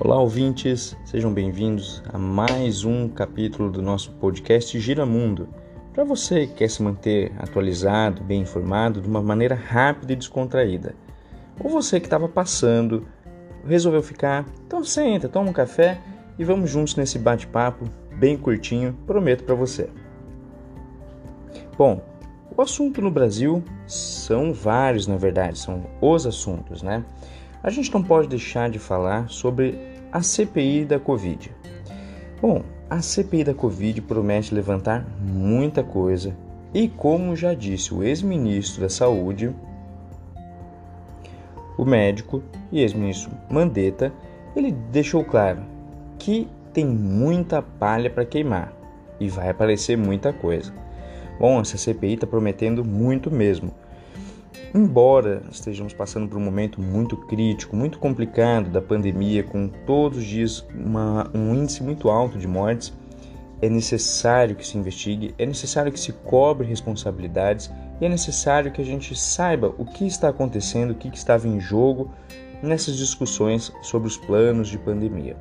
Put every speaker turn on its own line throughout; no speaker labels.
Olá, ouvintes, sejam bem-vindos a mais um capítulo do nosso podcast Gira Mundo. Para você que quer se manter atualizado, bem informado, de uma maneira rápida e descontraída. Ou você que estava passando, resolveu ficar, então senta, toma um café e vamos juntos nesse bate-papo bem curtinho, prometo para você. Bom, o assunto no Brasil são vários, na verdade, são os assuntos, né? A gente não pode deixar de falar sobre a CPI da Covid. Bom, a CPI da Covid promete levantar muita coisa e, como já disse o ex-ministro da Saúde, o médico e ex-ministro Mandetta, ele deixou claro que tem muita palha para queimar e vai aparecer muita coisa. Bom, essa CPI está prometendo muito mesmo. Embora estejamos passando por um momento muito crítico, muito complicado da pandemia, com todos os dias uma, um índice muito alto de mortes, é necessário que se investigue, é necessário que se cobre responsabilidades e é necessário que a gente saiba o que está acontecendo, o que estava em jogo nessas discussões sobre os planos de pandemia.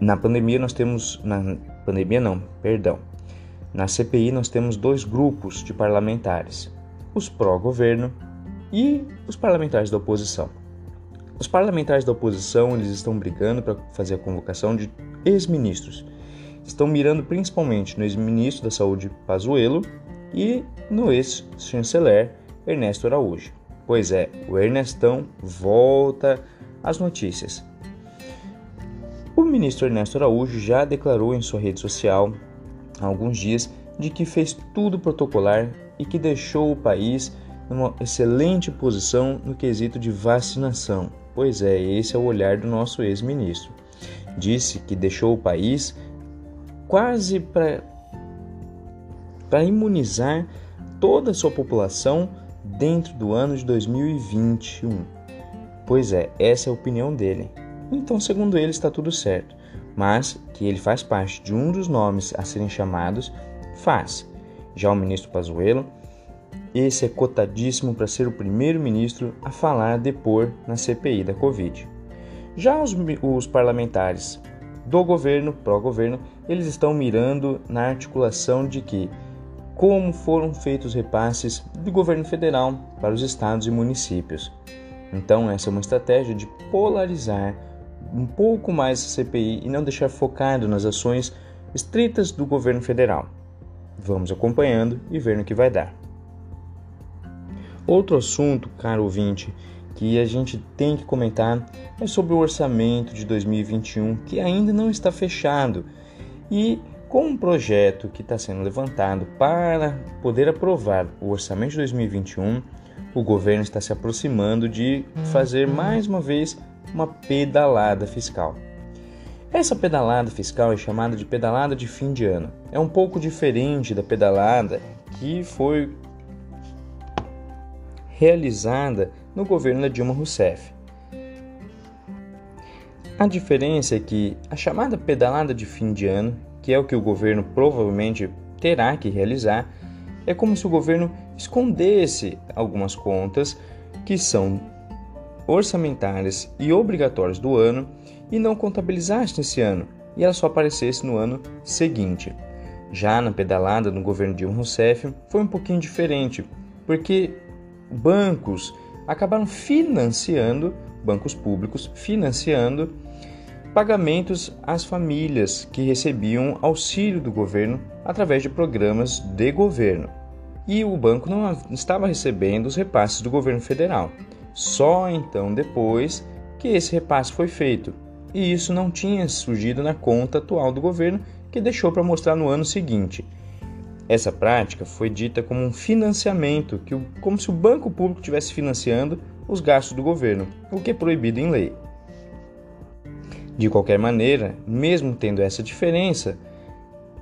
Na pandemia nós temos, na pandemia não, perdão, na CPI nós temos dois grupos de parlamentares os pró-governo e os parlamentares da oposição. Os parlamentares da oposição eles estão brigando para fazer a convocação de ex-ministros. Estão mirando principalmente no ex-ministro da Saúde Pazuello e no ex-chanceler Ernesto Araújo. Pois é, o Ernestão volta às notícias. O ministro Ernesto Araújo já declarou em sua rede social há alguns dias de que fez tudo protocolar e que deixou o país numa excelente posição no quesito de vacinação. Pois é, esse é o olhar do nosso ex-ministro. Disse que deixou o país quase para imunizar toda a sua população dentro do ano de 2021. Pois é, essa é a opinião dele. Então, segundo ele, está tudo certo, mas que ele faz parte de um dos nomes a serem chamados faz. Já o ministro Pazuello, esse é cotadíssimo para ser o primeiro ministro a falar depor na CPI da Covid. Já os, os parlamentares do governo, pró-governo, eles estão mirando na articulação de que como foram feitos repasses do governo federal para os estados e municípios. Então, essa é uma estratégia de polarizar um pouco mais a CPI e não deixar focado nas ações estritas do governo federal. Vamos acompanhando e ver no que vai dar. Outro assunto, caro ouvinte, que a gente tem que comentar é sobre o orçamento de 2021 que ainda não está fechado e com um projeto que está sendo levantado para poder aprovar o orçamento de 2021, o governo está se aproximando de fazer mais uma vez uma pedalada fiscal. Essa pedalada fiscal é chamada de pedalada de fim de ano. É um pouco diferente da pedalada que foi realizada no governo da Dilma Rousseff. A diferença é que a chamada pedalada de fim de ano, que é o que o governo provavelmente terá que realizar, é como se o governo escondesse algumas contas que são orçamentárias e obrigatórias do ano e não contabilizasse nesse ano, e ela só aparecesse no ano seguinte. Já na pedalada no governo Dilma Rousseff foi um pouquinho diferente, porque bancos acabaram financiando, bancos públicos financiando pagamentos às famílias que recebiam auxílio do governo através de programas de governo. E o banco não estava recebendo os repasses do governo federal. Só então depois que esse repasse foi feito. E isso não tinha surgido na conta atual do governo, que deixou para mostrar no ano seguinte. Essa prática foi dita como um financiamento, que, como se o banco público estivesse financiando os gastos do governo, o que é proibido em lei. De qualquer maneira, mesmo tendo essa diferença,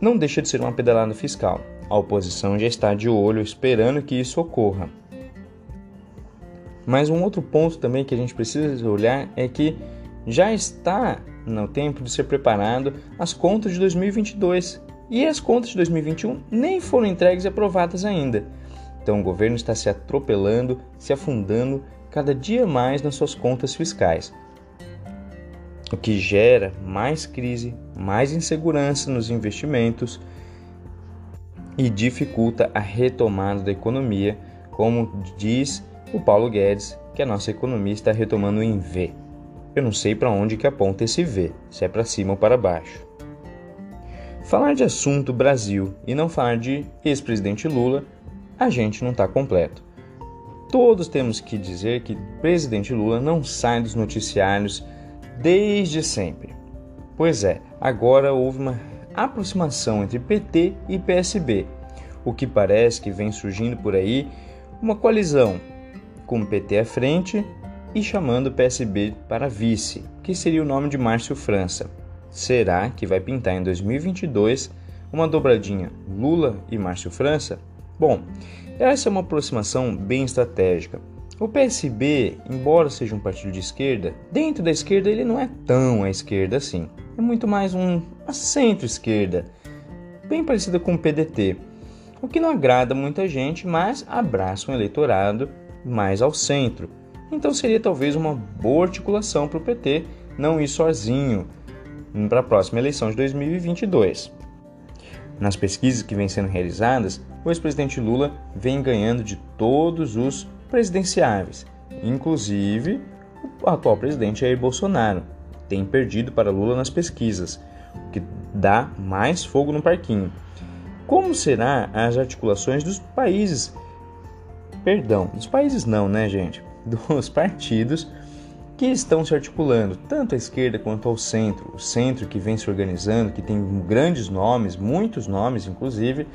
não deixa de ser uma pedalada fiscal. A oposição já está de olho esperando que isso ocorra. Mas um outro ponto também que a gente precisa olhar é que já está no tempo de ser preparado as contas de 2022 e as contas de 2021 nem foram entregues e aprovadas ainda. Então o governo está se atropelando, se afundando cada dia mais nas suas contas fiscais. o que gera mais crise, mais insegurança nos investimentos e dificulta a retomada da economia, como diz o Paulo Guedes, que a nossa economia está retomando em V. Eu não sei para onde que aponta esse V, se é para cima ou para baixo. Falar de assunto Brasil e não falar de ex-presidente Lula, a gente não está completo. Todos temos que dizer que presidente Lula não sai dos noticiários desde sempre. Pois é, agora houve uma aproximação entre PT e PSB, o que parece que vem surgindo por aí uma coalizão com o PT à frente e chamando o PSB para vice, que seria o nome de Márcio França. Será que vai pintar em 2022 uma dobradinha Lula e Márcio França? Bom, essa é uma aproximação bem estratégica. O PSB, embora seja um partido de esquerda, dentro da esquerda ele não é tão à esquerda assim. É muito mais um, uma centro-esquerda, bem parecida com o PDT, o que não agrada muita gente, mas abraça um eleitorado mais ao centro. Então seria talvez uma boa articulação para o PT não ir sozinho para a próxima eleição de 2022. Nas pesquisas que vêm sendo realizadas, o ex-presidente Lula vem ganhando de todos os presidenciáveis, inclusive o atual presidente Jair Bolsonaro tem perdido para Lula nas pesquisas, o que dá mais fogo no parquinho. Como será as articulações dos países perdão, dos países não, né, gente? Dos partidos que estão se articulando, tanto à esquerda quanto ao centro. O centro que vem se organizando, que tem grandes nomes, muitos nomes inclusive,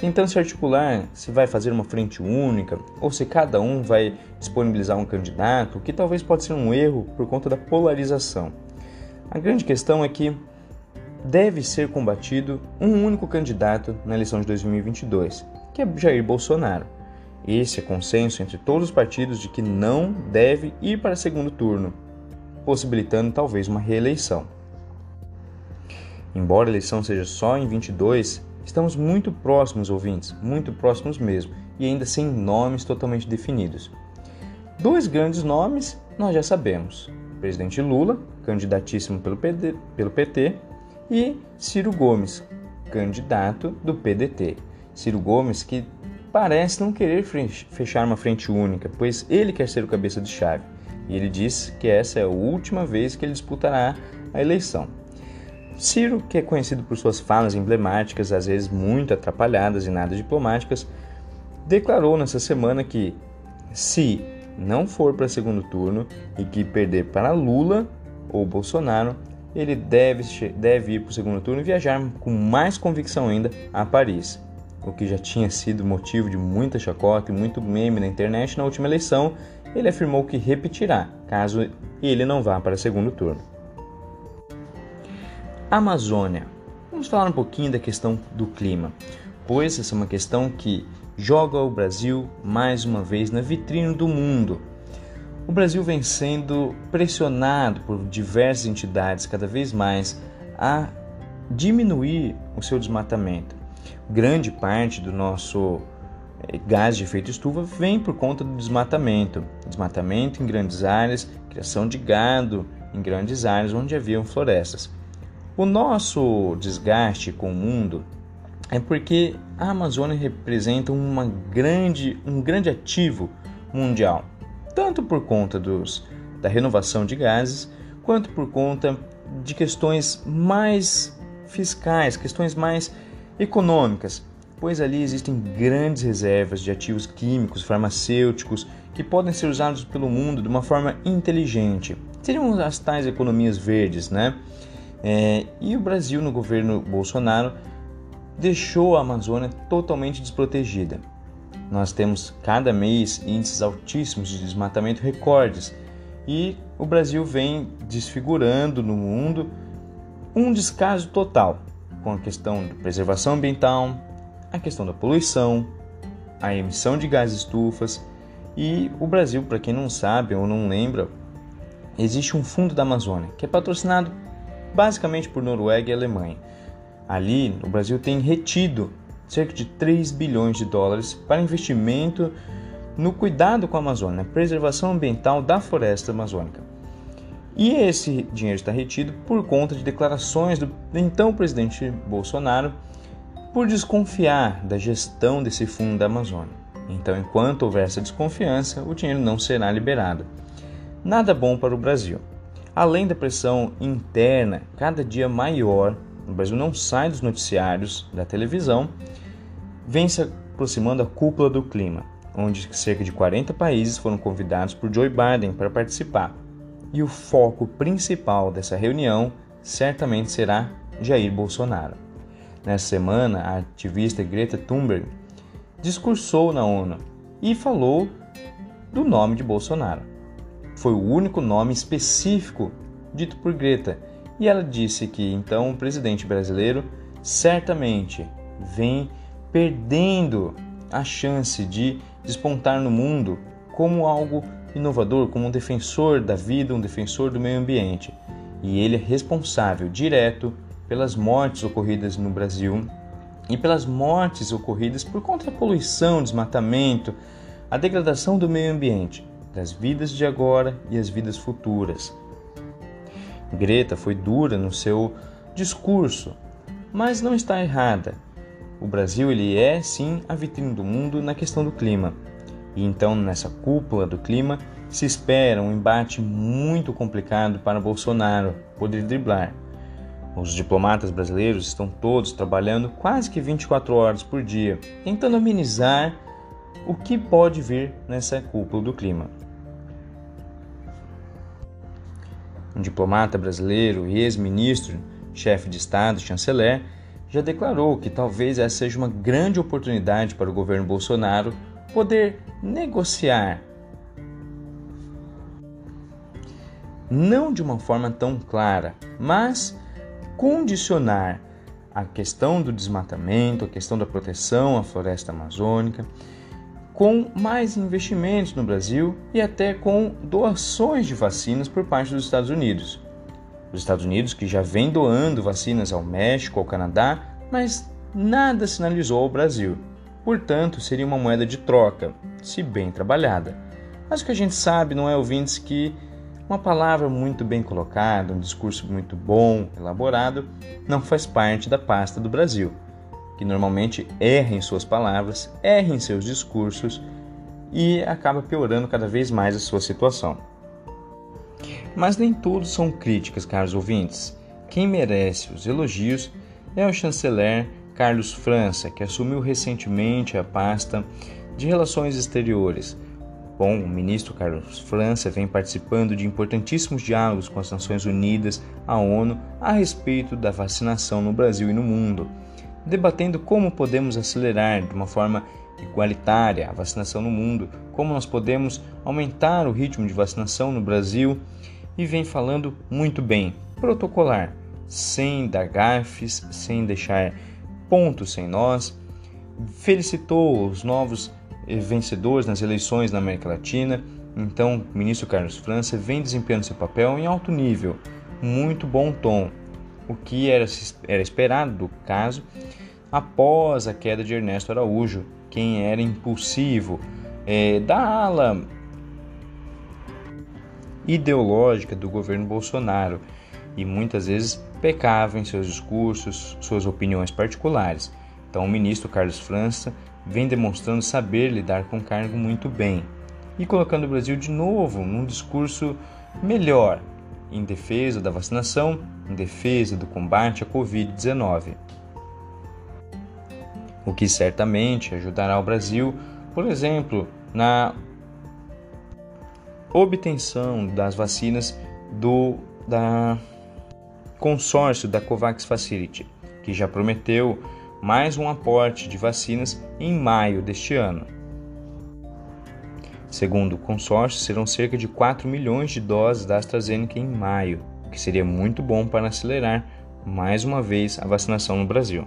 tentando se articular se vai fazer uma frente única ou se cada um vai disponibilizar um candidato, que talvez pode ser um erro por conta da polarização. A grande questão é que deve ser combatido um único candidato na eleição de 2022, que é Jair Bolsonaro. Esse é consenso entre todos os partidos de que não deve ir para segundo turno, possibilitando talvez uma reeleição. Embora a eleição seja só em 22, estamos muito próximos, ouvintes, muito próximos mesmo, e ainda sem nomes totalmente definidos. Dois grandes nomes nós já sabemos: presidente Lula, candidatíssimo pelo, PD, pelo PT, e Ciro Gomes, candidato do PDT. Ciro Gomes que parece não querer fechar uma frente única, pois ele quer ser o cabeça de chave. E ele diz que essa é a última vez que ele disputará a eleição. Ciro, que é conhecido por suas falas emblemáticas, às vezes muito atrapalhadas e nada diplomáticas, declarou nessa semana que, se não for para segundo turno e que perder para Lula ou Bolsonaro, ele deve, deve ir para o segundo turno e viajar com mais convicção ainda a Paris o que já tinha sido motivo de muita chacota e muito meme na internet na última eleição, ele afirmou que repetirá caso ele não vá para o segundo turno. Amazônia. Vamos falar um pouquinho da questão do clima, pois essa é uma questão que joga o Brasil mais uma vez na vitrine do mundo. O Brasil vem sendo pressionado por diversas entidades cada vez mais a diminuir o seu desmatamento grande parte do nosso eh, gás de efeito estufa vem por conta do desmatamento. Desmatamento em grandes áreas, criação de gado em grandes áreas onde haviam florestas. O nosso desgaste com o mundo é porque a Amazônia representa uma grande, um grande ativo mundial, tanto por conta dos, da renovação de gases, quanto por conta de questões mais fiscais, questões mais econômicas, pois ali existem grandes reservas de ativos químicos, farmacêuticos, que podem ser usados pelo mundo de uma forma inteligente. Seriam as tais economias verdes, né? É, e o Brasil, no governo Bolsonaro, deixou a Amazônia totalmente desprotegida. Nós temos cada mês índices altíssimos de desmatamento recordes e o Brasil vem desfigurando no mundo um descaso total com a questão da preservação ambiental, a questão da poluição, a emissão de gases estufas e o Brasil, para quem não sabe ou não lembra, existe um fundo da Amazônia que é patrocinado basicamente por Noruega e Alemanha. Ali, o Brasil tem retido cerca de 3 bilhões de dólares para investimento no cuidado com a Amazônia, preservação ambiental da floresta amazônica. E esse dinheiro está retido por conta de declarações do então presidente Bolsonaro por desconfiar da gestão desse fundo da Amazônia. Então, enquanto houver essa desconfiança, o dinheiro não será liberado. Nada bom para o Brasil. Além da pressão interna cada dia maior, o Brasil não sai dos noticiários da televisão, vem se aproximando a cúpula do clima, onde cerca de 40 países foram convidados por Joe Biden para participar. E o foco principal dessa reunião certamente será Jair Bolsonaro. Nessa semana, a ativista Greta Thunberg discursou na ONU e falou do nome de Bolsonaro. Foi o único nome específico dito por Greta, e ela disse que então o presidente brasileiro certamente vem perdendo a chance de despontar no mundo como algo inovador, como um defensor da vida, um defensor do meio ambiente. E ele é responsável direto pelas mortes ocorridas no Brasil e pelas mortes ocorridas por conta da poluição, desmatamento, a degradação do meio ambiente, das vidas de agora e as vidas futuras. Greta foi dura no seu discurso, mas não está errada. O Brasil ele é sim a vitrine do mundo na questão do clima. E então nessa cúpula do clima se espera um embate muito complicado para Bolsonaro poder driblar. Os diplomatas brasileiros estão todos trabalhando quase que 24 horas por dia, tentando amenizar o que pode vir nessa cúpula do clima. Um diplomata brasileiro e ex-ministro, chefe de Estado, chanceler, já declarou que talvez essa seja uma grande oportunidade para o governo Bolsonaro poder negociar. Não de uma forma tão clara, mas condicionar a questão do desmatamento, a questão da proteção à floresta amazônica, com mais investimentos no Brasil e até com doações de vacinas por parte dos Estados Unidos. Os Estados Unidos que já vem doando vacinas ao México, ao Canadá, mas nada sinalizou ao Brasil. Portanto, seria uma moeda de troca, se bem trabalhada. Mas o que a gente sabe, não é ouvintes, que uma palavra muito bem colocada, um discurso muito bom, elaborado, não faz parte da pasta do Brasil, que normalmente erra em suas palavras, erra em seus discursos e acaba piorando cada vez mais a sua situação. Mas nem tudo são críticas, caros ouvintes. Quem merece os elogios é o chanceler Carlos França, que assumiu recentemente a pasta de Relações Exteriores. Bom, o ministro Carlos França vem participando de importantíssimos diálogos com as Nações Unidas, a ONU, a respeito da vacinação no Brasil e no mundo, debatendo como podemos acelerar de uma forma igualitária a vacinação no mundo, como nós podemos aumentar o ritmo de vacinação no Brasil e vem falando muito bem, protocolar, sem dar gafes, sem deixar pontos sem nós. Felicitou os novos vencedores nas eleições na América Latina. Então, o ministro Carlos França vem desempenhando seu papel em alto nível, muito bom tom, o que era, era esperado do caso após a queda de Ernesto Araújo, quem era impulsivo é, da ala ideológica do governo Bolsonaro e muitas vezes pecava em seus discursos, suas opiniões particulares. Então, o ministro Carlos França vem demonstrando saber lidar com o cargo muito bem e colocando o Brasil de novo num discurso melhor em defesa da vacinação, em defesa do combate à Covid-19. O que certamente ajudará o Brasil, por exemplo, na obtenção das vacinas do da consórcio da Covax Facility, que já prometeu mais um aporte de vacinas em maio deste ano. Segundo o consórcio, serão cerca de 4 milhões de doses da AstraZeneca em maio, o que seria muito bom para acelerar mais uma vez a vacinação no Brasil.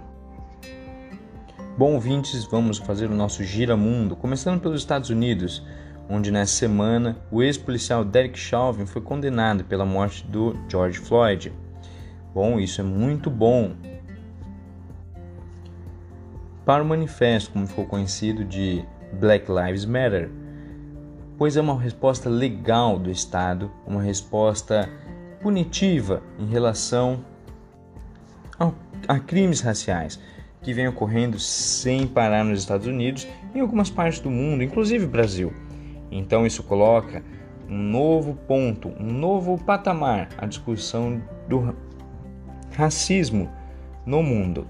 Bom, ouvintes, vamos fazer o nosso giramundo, começando pelos Estados Unidos, onde nessa semana o ex-policial Derek Chauvin foi condenado pela morte do George Floyd. Bom, isso é muito bom, para o manifesto, como ficou conhecido, de Black Lives Matter, pois é uma resposta legal do Estado, uma resposta punitiva em relação ao, a crimes raciais que vem ocorrendo sem parar nos Estados Unidos e em algumas partes do mundo, inclusive Brasil. Então isso coloca um novo ponto, um novo patamar à discussão do racismo no mundo.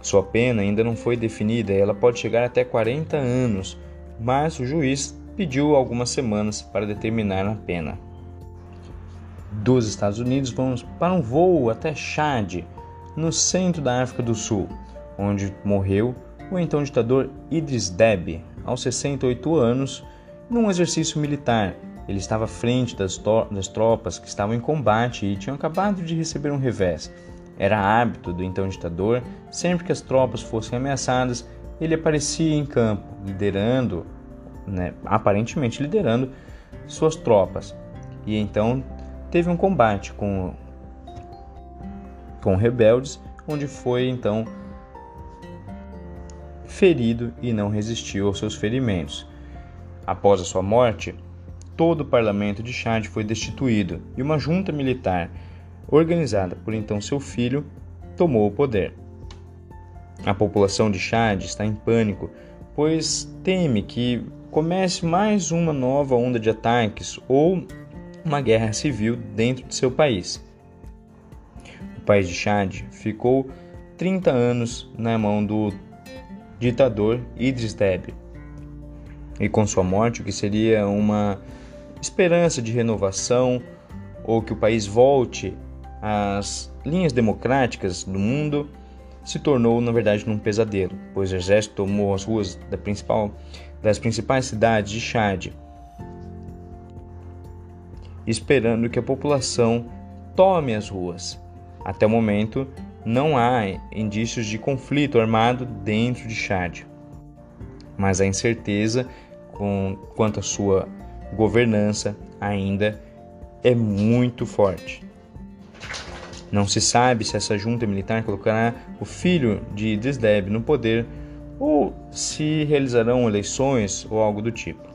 Sua pena ainda não foi definida e ela pode chegar até 40 anos, mas o juiz pediu algumas semanas para determinar a pena. Dos Estados Unidos, vamos para um voo até Chad, no centro da África do Sul, onde morreu o então ditador Idris Deby, aos 68 anos, num exercício militar. Ele estava à frente das, das tropas que estavam em combate e tinham acabado de receber um revés. Era hábito do então ditador, sempre que as tropas fossem ameaçadas, ele aparecia em campo, liderando, né, aparentemente liderando, suas tropas. E então teve um combate com com rebeldes, onde foi então ferido e não resistiu aos seus ferimentos. Após a sua morte, todo o parlamento de Chad foi destituído e uma junta militar, organizada por então seu filho, tomou o poder. A população de Chad está em pânico, pois teme que comece mais uma nova onda de ataques ou uma guerra civil dentro de seu país país de Chad, ficou 30 anos na mão do ditador Idris Deby. E com sua morte, o que seria uma esperança de renovação ou que o país volte às linhas democráticas do mundo, se tornou na verdade num pesadelo, pois o exército tomou as ruas da principal, das principais cidades de Chad, esperando que a população tome as ruas. Até o momento, não há indícios de conflito armado dentro de Chad, mas a incerteza com, quanto à sua governança ainda é muito forte. Não se sabe se essa junta militar colocará o filho de Idris Deby no poder ou se realizarão eleições ou algo do tipo.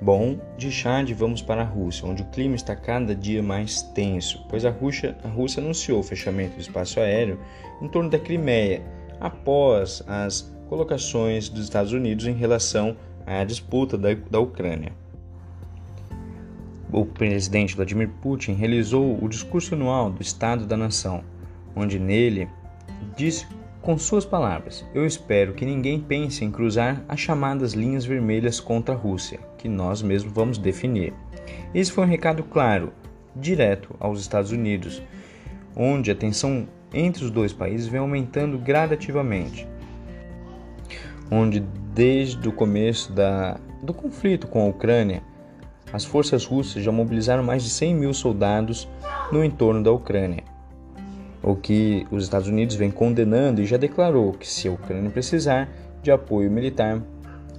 Bom, de Chad vamos para a Rússia, onde o clima está cada dia mais tenso, pois a Rússia, a Rússia anunciou o fechamento do espaço aéreo em torno da Crimeia, após as colocações dos Estados Unidos em relação à disputa da, da Ucrânia. O presidente Vladimir Putin realizou o discurso anual do Estado da Nação, onde nele disse com suas palavras, eu espero que ninguém pense em cruzar as chamadas linhas vermelhas contra a Rússia, que nós mesmos vamos definir. Esse foi um recado claro, direto aos Estados Unidos, onde a tensão entre os dois países vem aumentando gradativamente. Onde, desde o começo da, do conflito com a Ucrânia, as forças russas já mobilizaram mais de 100 mil soldados no entorno da Ucrânia o que os Estados Unidos vem condenando e já declarou que se a Ucrânia precisar de apoio militar,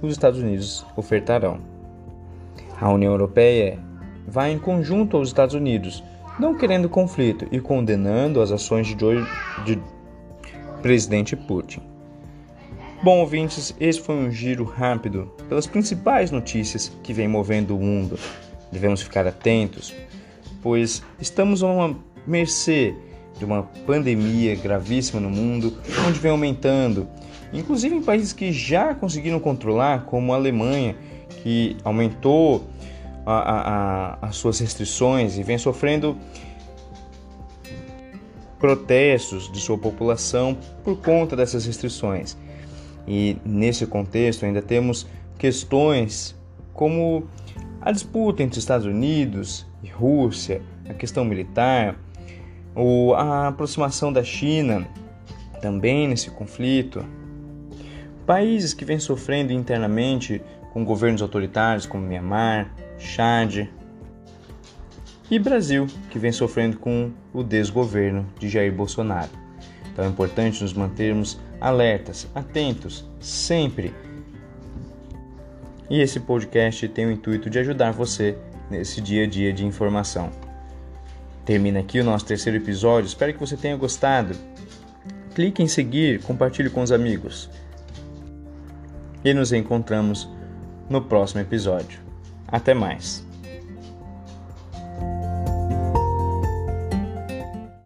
os Estados Unidos ofertarão. A União Europeia vai em conjunto aos Estados Unidos, não querendo conflito e condenando as ações de, de presidente Putin. Bom, ouvintes, esse foi um giro rápido pelas principais notícias que vem movendo o mundo. Devemos ficar atentos, pois estamos a uma mercê de uma pandemia gravíssima no mundo, onde vem aumentando, inclusive em países que já conseguiram controlar, como a Alemanha, que aumentou a, a, a, as suas restrições e vem sofrendo protestos de sua população por conta dessas restrições. E nesse contexto ainda temos questões como a disputa entre Estados Unidos e Rússia, a questão militar, o, a aproximação da China também nesse conflito. Países que vêm sofrendo internamente com governos autoritários como Myanmar, Chad e Brasil, que vem sofrendo com o desgoverno de Jair Bolsonaro. Então é importante nos mantermos alertas, atentos, sempre. E esse podcast tem o intuito de ajudar você nesse dia a dia de informação. Termina aqui o nosso terceiro episódio. Espero que você tenha gostado. Clique em seguir, compartilhe com os amigos. E nos encontramos no próximo episódio. Até mais.